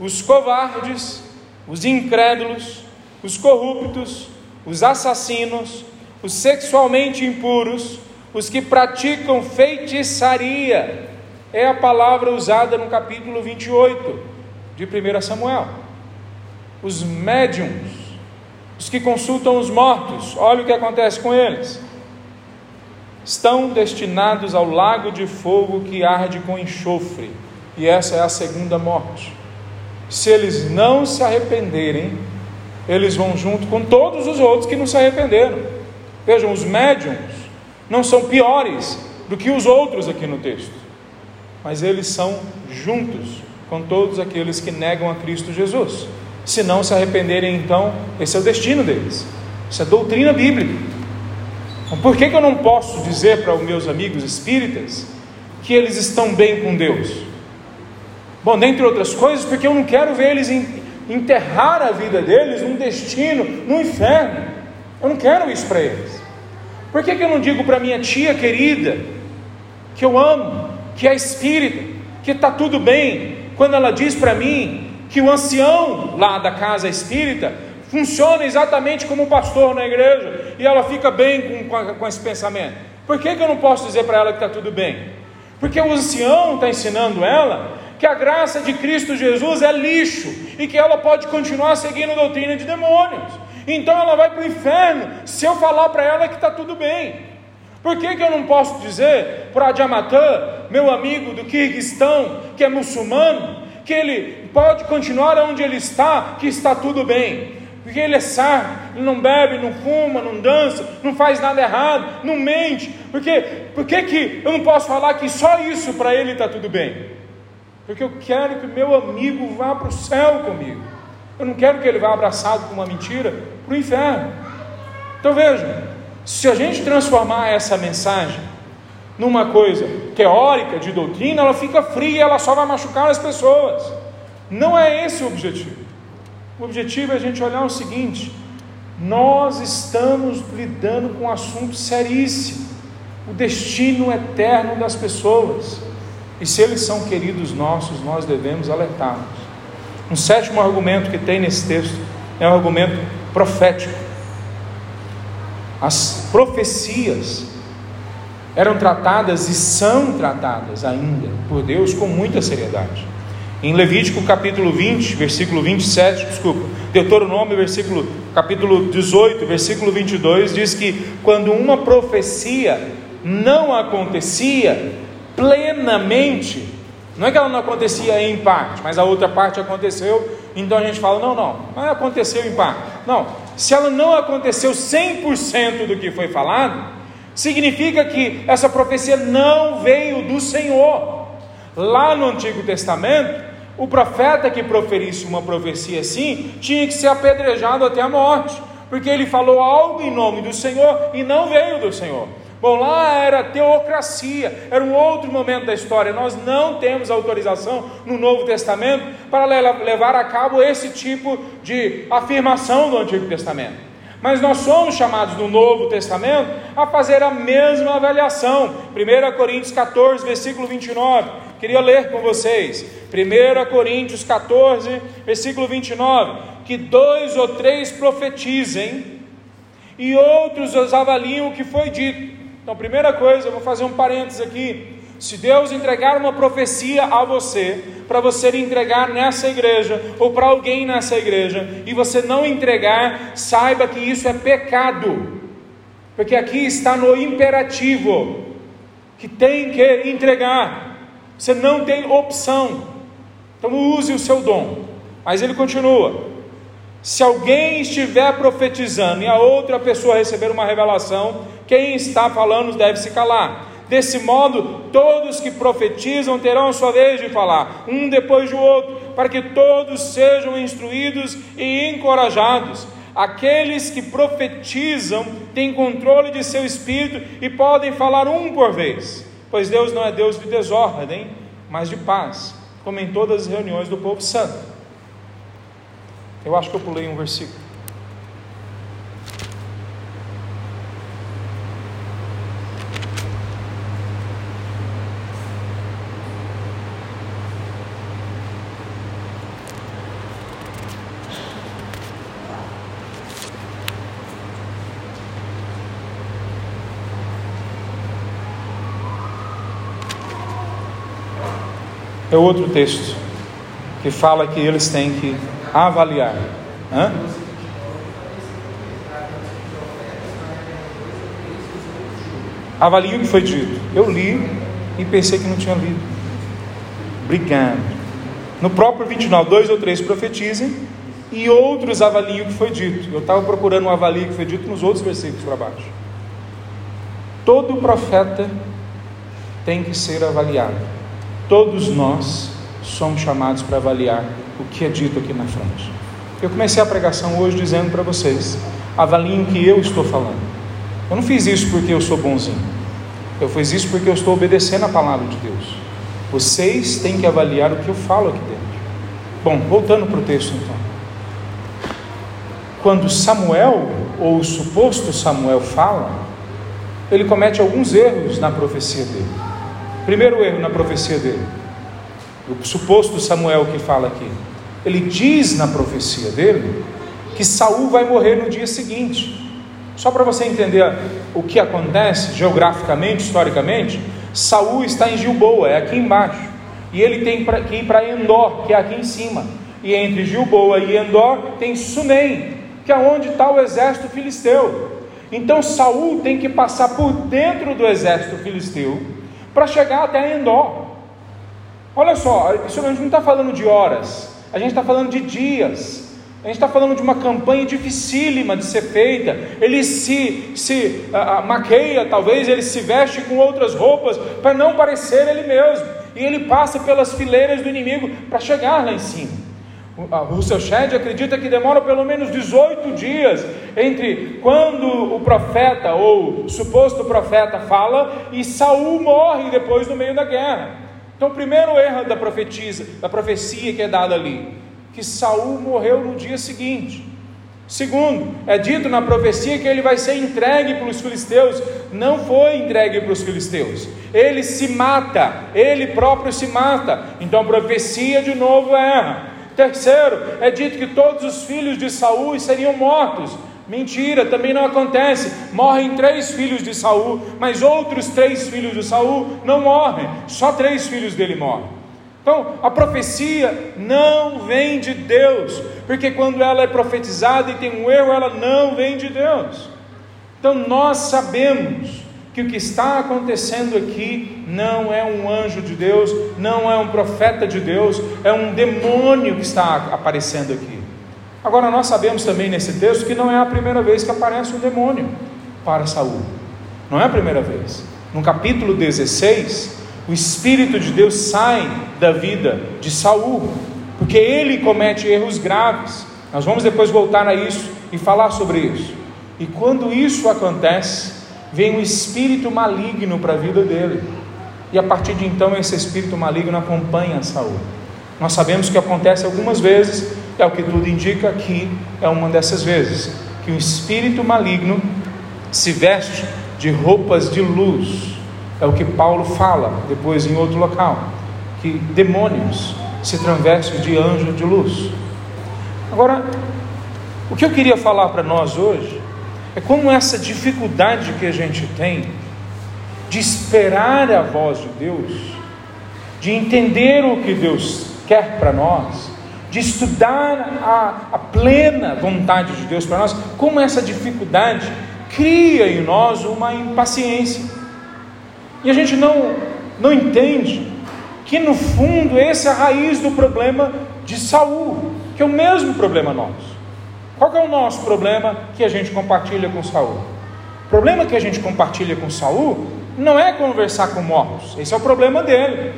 Speaker 1: os covardes, os incrédulos, os corruptos, os assassinos, os sexualmente impuros, os que praticam feitiçaria, é a palavra usada no capítulo 28 de 1 Samuel. Os médiums, os que consultam os mortos, olha o que acontece com eles estão destinados ao lago de fogo que arde com enxofre, e essa é a segunda morte. Se eles não se arrependerem, eles vão junto com todos os outros que não se arrependeram. Vejam, os médiums não são piores do que os outros aqui no texto, mas eles são juntos com todos aqueles que negam a Cristo Jesus. Se não se arrependerem, então, esse é o destino deles. Isso é doutrina bíblica. Então, por que, que eu não posso dizer para os meus amigos espíritas que eles estão bem com Deus? Bom, dentre outras coisas, porque eu não quero ver eles enterrar a vida deles num destino, no inferno. Eu não quero isso para eles. Por que, que eu não digo para minha tia querida, que eu amo, que é espírita, que está tudo bem, quando ela diz para mim que o ancião lá da casa espírita funciona exatamente como um pastor na igreja e ela fica bem com, com, esse pensamento. Por que, que eu não posso dizer para ela que está tudo bem? Porque o ancião está ensinando ela que a graça de Cristo Jesus é lixo e que ela pode continuar seguindo a doutrina de demônios. Então ela vai para o inferno se eu falar para ela que está tudo bem. Por que, que eu não posso dizer para Adjamatã, meu amigo do Kirguistão, que é muçulmano, que ele pode continuar onde ele está, que está tudo bem? Porque ele é sábio, ele não bebe, não fuma, não dança, não faz nada errado, não mente. Porque, por que, que eu não posso falar que só isso para ele está tudo bem? Porque eu quero que meu amigo vá para o céu comigo. Eu não quero que ele vá abraçado com uma mentira para o inferno. Então vejam, se a gente transformar essa mensagem numa coisa teórica de doutrina, ela fica fria, ela só vai machucar as pessoas. Não é esse o objetivo. O objetivo é a gente olhar o seguinte: nós estamos lidando com um assunto seríssimo, o destino eterno das pessoas. E se eles são queridos nossos, nós devemos alertá-los. Um sétimo argumento que tem nesse texto é um argumento profético. As profecias eram tratadas e são tratadas ainda por Deus com muita seriedade. Em Levítico capítulo 20, versículo 27, desculpa, Deuteronômio, versículo, capítulo 18, versículo 22, diz que quando uma profecia não acontecia plenamente, não é que ela não acontecia em parte, mas a outra parte aconteceu, então a gente fala, não, não, mas aconteceu em parte. Não, se ela não aconteceu 100% do que foi falado, significa que essa profecia não veio do Senhor. Lá no Antigo Testamento, o profeta que proferisse uma profecia assim tinha que ser apedrejado até a morte, porque ele falou algo em nome do Senhor e não veio do Senhor. Bom, lá era teocracia, era um outro momento da história. Nós não temos autorização no Novo Testamento para levar a cabo esse tipo de afirmação do Antigo Testamento. Mas nós somos chamados no Novo Testamento a fazer a mesma avaliação. 1 Coríntios 14, versículo 29. Queria ler com vocês. 1 Coríntios 14, versículo 29. Que dois ou três profetizem e outros os avaliem o que foi dito. Então, primeira coisa, eu vou fazer um parênteses aqui. Se Deus entregar uma profecia a você, para você entregar nessa igreja ou para alguém nessa igreja, e você não entregar, saiba que isso é pecado, porque aqui está no imperativo que tem que entregar, você não tem opção, então use o seu dom. Mas ele continua: se alguém estiver profetizando e a outra pessoa receber uma revelação, quem está falando deve se calar Desse modo, todos que profetizam terão sua vez de falar, um depois do outro, para que todos sejam instruídos e encorajados. Aqueles que profetizam têm controle de seu espírito e podem falar um por vez, pois Deus não é Deus de desordem, mas de paz, como em todas as reuniões do povo santo. Eu acho que eu pulei um versículo. É outro texto que fala que eles têm que avaliar. Hã? Avalie o que foi dito. Eu li e pensei que não tinha lido. Obrigado. No próprio 29, dois ou três profetizem e outros avaliem o que foi dito. Eu estava procurando um avalio que foi dito nos outros versículos para baixo. Todo profeta tem que ser avaliado. Todos nós somos chamados para avaliar o que é dito aqui na frente. Eu comecei a pregação hoje dizendo para vocês: avaliem o que eu estou falando. Eu não fiz isso porque eu sou bonzinho. Eu fiz isso porque eu estou obedecendo a palavra de Deus. Vocês têm que avaliar o que eu falo aqui dentro. Bom, voltando para o texto então. Quando Samuel, ou o suposto Samuel, fala, ele comete alguns erros na profecia dele. Primeiro erro na profecia dele, o suposto Samuel que fala aqui. Ele diz na profecia dele que Saul vai morrer no dia seguinte. Só para você entender o que acontece geograficamente, historicamente, Saul está em Gilboa, é aqui embaixo. E ele tem que ir para Endor, que é aqui em cima. E entre Gilboa e Endor tem Sunem, que é onde está o exército filisteu. Então Saul tem que passar por dentro do exército filisteu para chegar até Endor. Olha só, isso a gente não está falando de horas, a gente está falando de dias. A gente está falando de uma campanha dificílima de ser feita. Ele se, se maqueia, talvez ele se veste com outras roupas para não parecer ele mesmo. E ele passa pelas fileiras do inimigo para chegar lá em cima. Russell Shedd acredita que demora pelo menos 18 dias entre quando o profeta ou o suposto profeta fala e Saul morre depois no meio da guerra. Então, o primeiro erro da profetisa, da profecia que é dada ali, que Saul morreu no dia seguinte. Segundo, é dito na profecia que ele vai ser entregue para os filisteus. Não foi entregue para os filisteus. Ele se mata, ele próprio se mata. Então a profecia de novo erra. Terceiro, é dito que todos os filhos de Saul seriam mortos. Mentira, também não acontece. Morrem três filhos de Saul, mas outros três filhos de Saul não morrem. Só três filhos dele morrem. Então, a profecia não vem de Deus, porque quando ela é profetizada e tem um erro, ela não vem de Deus. Então, nós sabemos que o que está acontecendo aqui não é um anjo de Deus, não é um profeta de Deus, é um demônio que está aparecendo aqui. Agora nós sabemos também nesse texto que não é a primeira vez que aparece um demônio para Saul. Não é a primeira vez. No capítulo 16, o espírito de Deus sai da vida de Saul, porque ele comete erros graves. Nós vamos depois voltar a isso e falar sobre isso. E quando isso acontece, vem um espírito maligno para a vida dele. E a partir de então esse espírito maligno acompanha Saul. Nós sabemos que acontece algumas vezes, é o que tudo indica aqui, é uma dessas vezes, que um espírito maligno se veste de roupas de luz. É o que Paulo fala depois em outro local, que demônios se travestem de anjo de luz. Agora, o que eu queria falar para nós hoje é como essa dificuldade que a gente tem de esperar a voz de Deus, de entender o que Deus quer para nós, de estudar a, a plena vontade de Deus para nós, como essa dificuldade cria em nós uma impaciência. E a gente não, não entende que no fundo essa é a raiz do problema de Saul, que é o mesmo problema nosso. Qual é o nosso problema que a gente compartilha com Saul? O problema que a gente compartilha com Saul não é conversar com mortos, esse é o problema dele.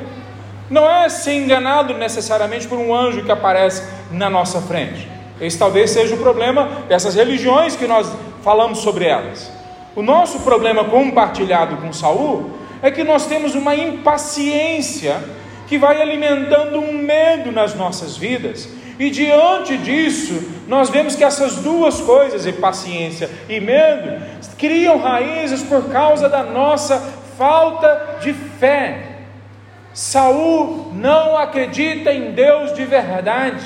Speaker 1: Não é ser enganado necessariamente por um anjo que aparece na nossa frente. Esse talvez seja o problema dessas religiões que nós falamos sobre elas. O nosso problema compartilhado com Saul é que nós temos uma impaciência que vai alimentando um medo nas nossas vidas. E diante disso, nós vemos que essas duas coisas, impaciência e medo, criam raízes por causa da nossa falta de fé. Saul não acredita em Deus de verdade.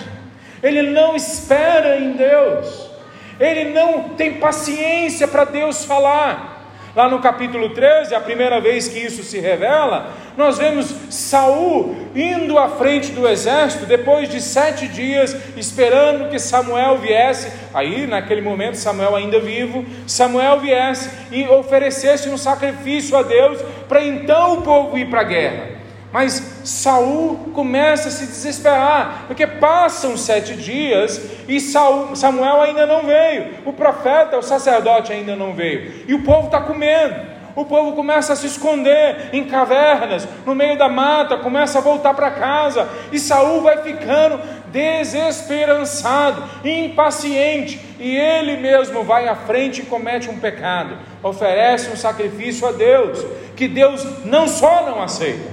Speaker 1: Ele não espera em Deus. Ele não tem paciência para Deus falar. Lá no capítulo 13, a primeira vez que isso se revela, nós vemos Saul indo à frente do exército depois de sete dias, esperando que Samuel viesse. Aí, naquele momento, Samuel ainda vivo, Samuel viesse e oferecesse um sacrifício a Deus para então o povo ir para a guerra. Mas Saul começa a se desesperar, porque passam sete dias e Saul, Samuel ainda não veio, o profeta, o sacerdote ainda não veio, e o povo está com medo. O povo começa a se esconder em cavernas, no meio da mata, começa a voltar para casa, e Saul vai ficando desesperançado, impaciente, e ele mesmo vai à frente e comete um pecado, oferece um sacrifício a Deus, que Deus não só não aceita,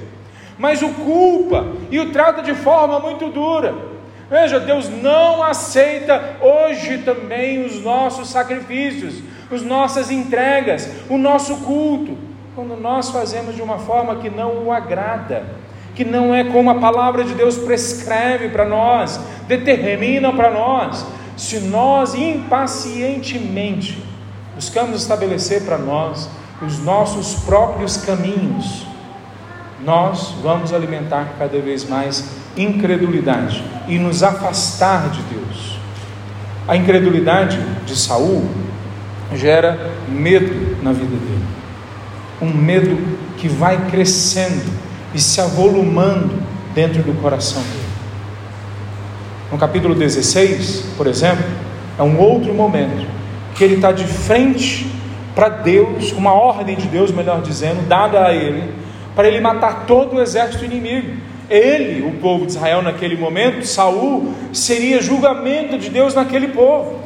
Speaker 1: mas o culpa e o trata de forma muito dura. Veja, Deus não aceita hoje também os nossos sacrifícios, as nossas entregas, o nosso culto, quando nós fazemos de uma forma que não o agrada, que não é como a palavra de Deus prescreve para nós, determina para nós. Se nós impacientemente buscamos estabelecer para nós os nossos próprios caminhos, nós vamos alimentar cada vez mais incredulidade e nos afastar de Deus. A incredulidade de Saul gera medo na vida dele. Um medo que vai crescendo e se avolumando dentro do coração dele. No capítulo 16, por exemplo, é um outro momento que ele está de frente para Deus, uma ordem de Deus, melhor dizendo, dada a ele, para ele matar todo o exército inimigo. Ele, o povo de Israel naquele momento, Saul, seria julgamento de Deus naquele povo,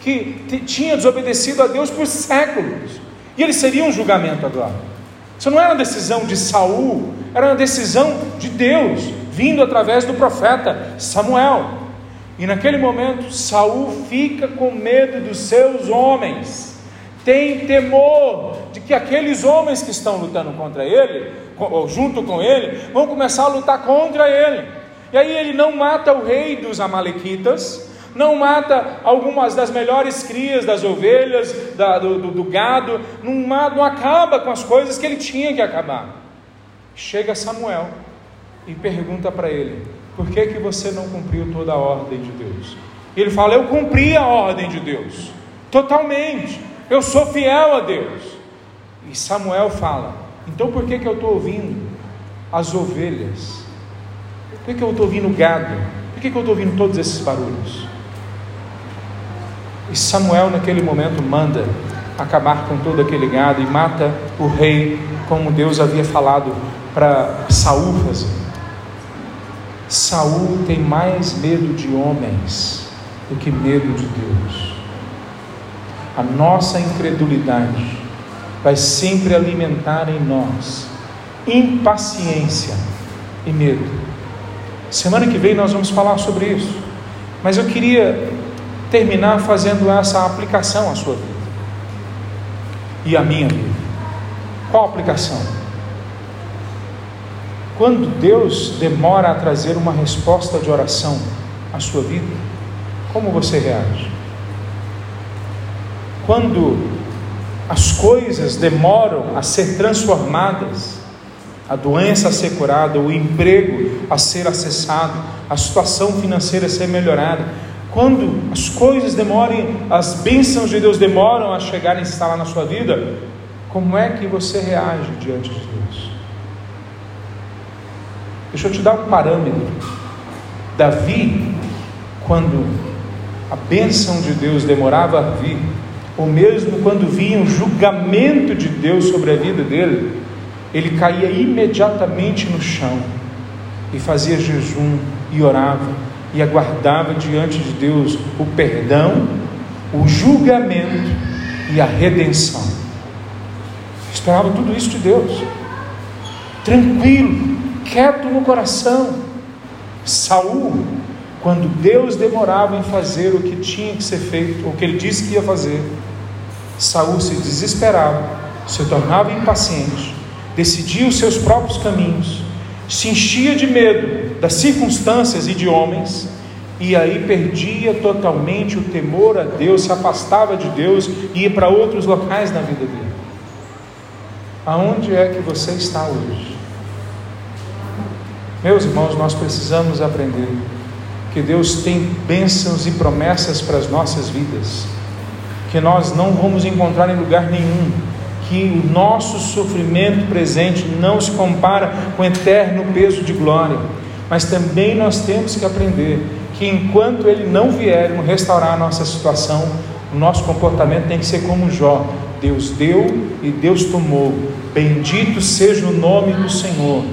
Speaker 1: que tinha desobedecido a Deus por séculos. E ele seria um julgamento agora. Isso não era uma decisão de Saul, era uma decisão de Deus, vindo através do profeta Samuel. E naquele momento, Saul fica com medo dos seus homens, tem temor de que aqueles homens que estão lutando contra ele junto com ele, vão começar a lutar contra ele. E aí ele não mata o rei dos Amalequitas, não mata algumas das melhores crias das ovelhas, da, do, do, do, gado, não, não acaba com as coisas que ele tinha que acabar. Chega Samuel e pergunta para ele: por que, que você não cumpriu toda a ordem de Deus? Ele fala: eu cumpri a ordem de Deus, totalmente, eu sou fiel a Deus. E Samuel fala: então por que, que eu estou ouvindo as ovelhas? Por que, que eu estou ouvindo o gado? Por que, que eu estou ouvindo todos esses barulhos? E Samuel, naquele momento, manda acabar com todo aquele gado e mata o rei, como Deus havia falado para Saul fazer. Saul tem mais medo de homens do que medo de Deus. A nossa incredulidade vai sempre alimentar em nós impaciência e medo. Semana que vem nós vamos falar sobre isso, mas eu queria terminar fazendo essa aplicação à sua vida e à minha vida. Qual aplicação? Quando Deus demora a trazer uma resposta de oração à sua vida, como você reage? Quando as coisas demoram a ser transformadas, a doença a ser curada, o emprego a ser acessado, a situação financeira a ser melhorada, quando as coisas demorem, as bênçãos de Deus demoram a chegar e instalar na sua vida, como é que você reage diante de Deus? Deixa eu te dar um parâmetro. Davi, quando a bênção de Deus demorava a vir, ou mesmo quando vinha o julgamento de Deus sobre a vida dele, ele caía imediatamente no chão e fazia jejum e orava e aguardava diante de Deus o perdão, o julgamento e a redenção. Esperava tudo isso de Deus, tranquilo, quieto no coração. Saul, quando Deus demorava em fazer o que tinha que ser feito, o que ele disse que ia fazer, Saul se desesperava, se tornava impaciente, decidia os seus próprios caminhos, se enchia de medo das circunstâncias e de homens, e aí perdia totalmente o temor a Deus, se afastava de Deus e ia para outros locais na vida dele. Aonde é que você está hoje? Meus irmãos, nós precisamos aprender que Deus tem bênçãos e promessas para as nossas vidas que nós não vamos encontrar em lugar nenhum, que o nosso sofrimento presente não se compara com o eterno peso de glória, mas também nós temos que aprender que enquanto Ele não vier restaurar a nossa situação, o nosso comportamento tem que ser como Jó: Deus deu e Deus tomou, bendito seja o nome do Senhor.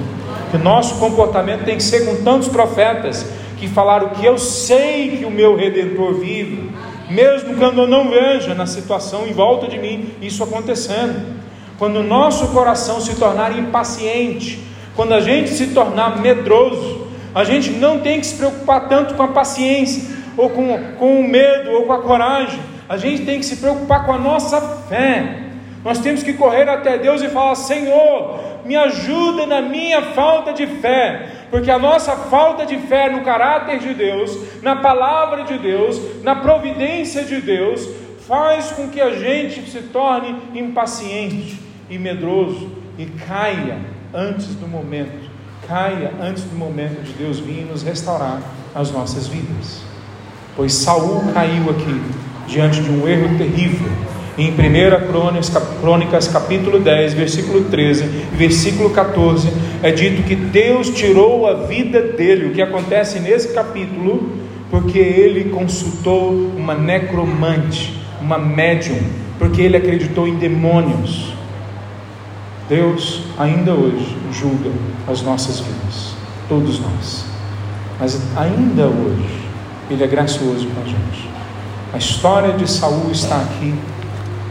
Speaker 1: Que o nosso comportamento tem que ser com tantos profetas que falaram que eu sei que o meu redentor vive mesmo quando eu não veja na situação em volta de mim isso acontecendo. Quando o nosso coração se tornar impaciente, quando a gente se tornar medroso, a gente não tem que se preocupar tanto com a paciência, ou com, com o medo, ou com a coragem, a gente tem que se preocupar com a nossa fé. Nós temos que correr até Deus e falar: Senhor, me ajuda na minha falta de fé, porque a nossa falta de fé no caráter de Deus, na palavra de Deus, na providência de Deus, faz com que a gente se torne impaciente e medroso e caia antes do momento, caia antes do momento de Deus vir nos restaurar as nossas vidas. Pois Saul caiu aqui diante de um erro terrível em 1 Crônicas, capítulo 10, versículo 13 e versículo 14, é dito que Deus tirou a vida dele. O que acontece nesse capítulo? Porque ele consultou uma necromante, uma médium, porque ele acreditou em demônios. Deus ainda hoje julga as nossas vidas, todos nós. Mas ainda hoje, Ele é gracioso com a gente. A história de Saul está aqui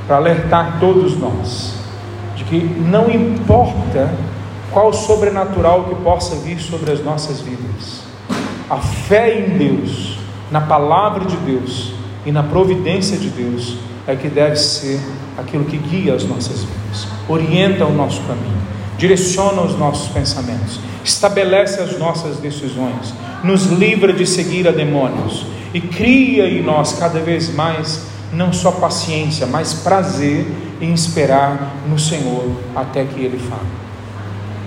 Speaker 1: para alertar todos nós de que não importa qual sobrenatural que possa vir sobre as nossas vidas, a fé em Deus, na palavra de Deus e na providência de Deus é que deve ser aquilo que guia as nossas vidas, orienta o nosso caminho, direciona os nossos pensamentos, estabelece as nossas decisões, nos livra de seguir a demônios e cria em nós cada vez mais não só paciência, mas prazer em esperar no Senhor até que Ele fale.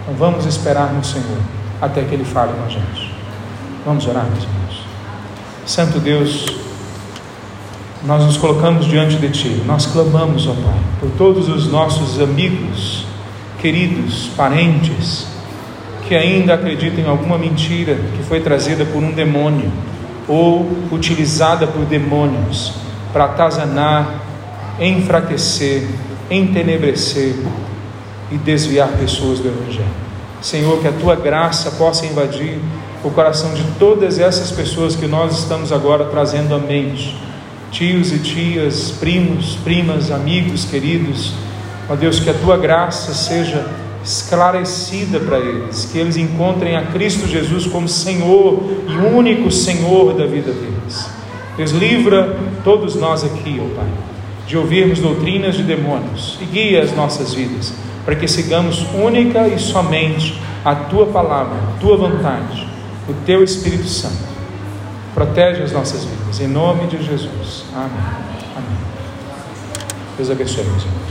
Speaker 1: Então vamos esperar no Senhor até que Ele fale com a gente. Vamos orar, meus irmãos. Santo Deus, nós nos colocamos diante de Ti, nós clamamos, ó Pai, por todos os nossos amigos, queridos, parentes, que ainda acreditam em alguma mentira que foi trazida por um demônio ou utilizada por demônios para atazanar, enfraquecer, entenebrecer e desviar pessoas do Evangelho. Senhor, que a tua graça possa invadir o coração de todas essas pessoas que nós estamos agora trazendo à mente, tios e tias, primos, primas, amigos, queridos. Ó Deus, que a tua graça seja esclarecida para eles, que eles encontrem a Cristo Jesus como Senhor e único Senhor da vida deles Deslivra todos nós aqui, ó Pai, de ouvirmos doutrinas de demônios e guia as nossas vidas, para que sigamos única e somente a Tua palavra, a Tua vontade, o Teu Espírito Santo. Protege as nossas vidas, em nome de Jesus. Amém. Amém. Deus abençoe, meus irmãos.